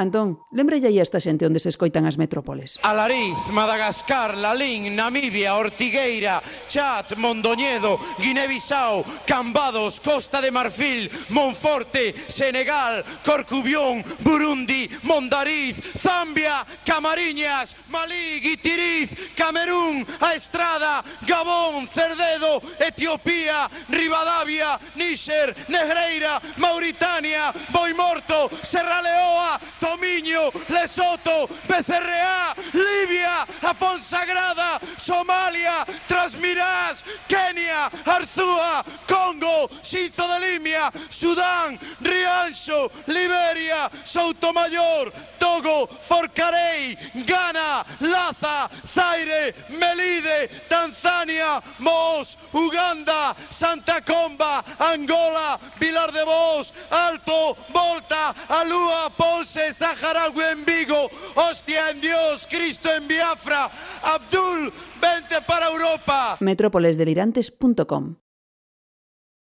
Antón, lembrelle aí a esta xente onde se escoitan as metrópoles. Alariz, Madagascar, Lalín, Namibia, Ortigueira, Chat, Mondoñedo, Guinea-Bissau, Cambados, Costa de Marfil, Monforte, Senegal, Corcubión, Burundi, Mondariz, Zambia, Camariñas, Malí, Guitiriz, Camerún, A Estrada, Gabón, Cerdedo, Etiopía, Rivadavia, Níxer, Negreira, Mauritania, Bolivia, Serra Leoa, Tomiño, Lesoto, BCRA, Libia, Afonsagrada, Somalia, Transmirás, Kenia, Arzúa, Congo, Xinzo de Limia, Sudán, Rianxo, Liberia, Soutomayor, Togo, Forcarei, Ghana, Zaire, Melide, Tanzania, Mos, Uganda, Santa Comba, Angola, Vilar de Vos, Alto, Volta, Alúa, Ponce, Saharaui en Vigo, Hostia en Dios, Cristo en Biafra, Abdul, vente para Europa. metrópolesdelirantes.com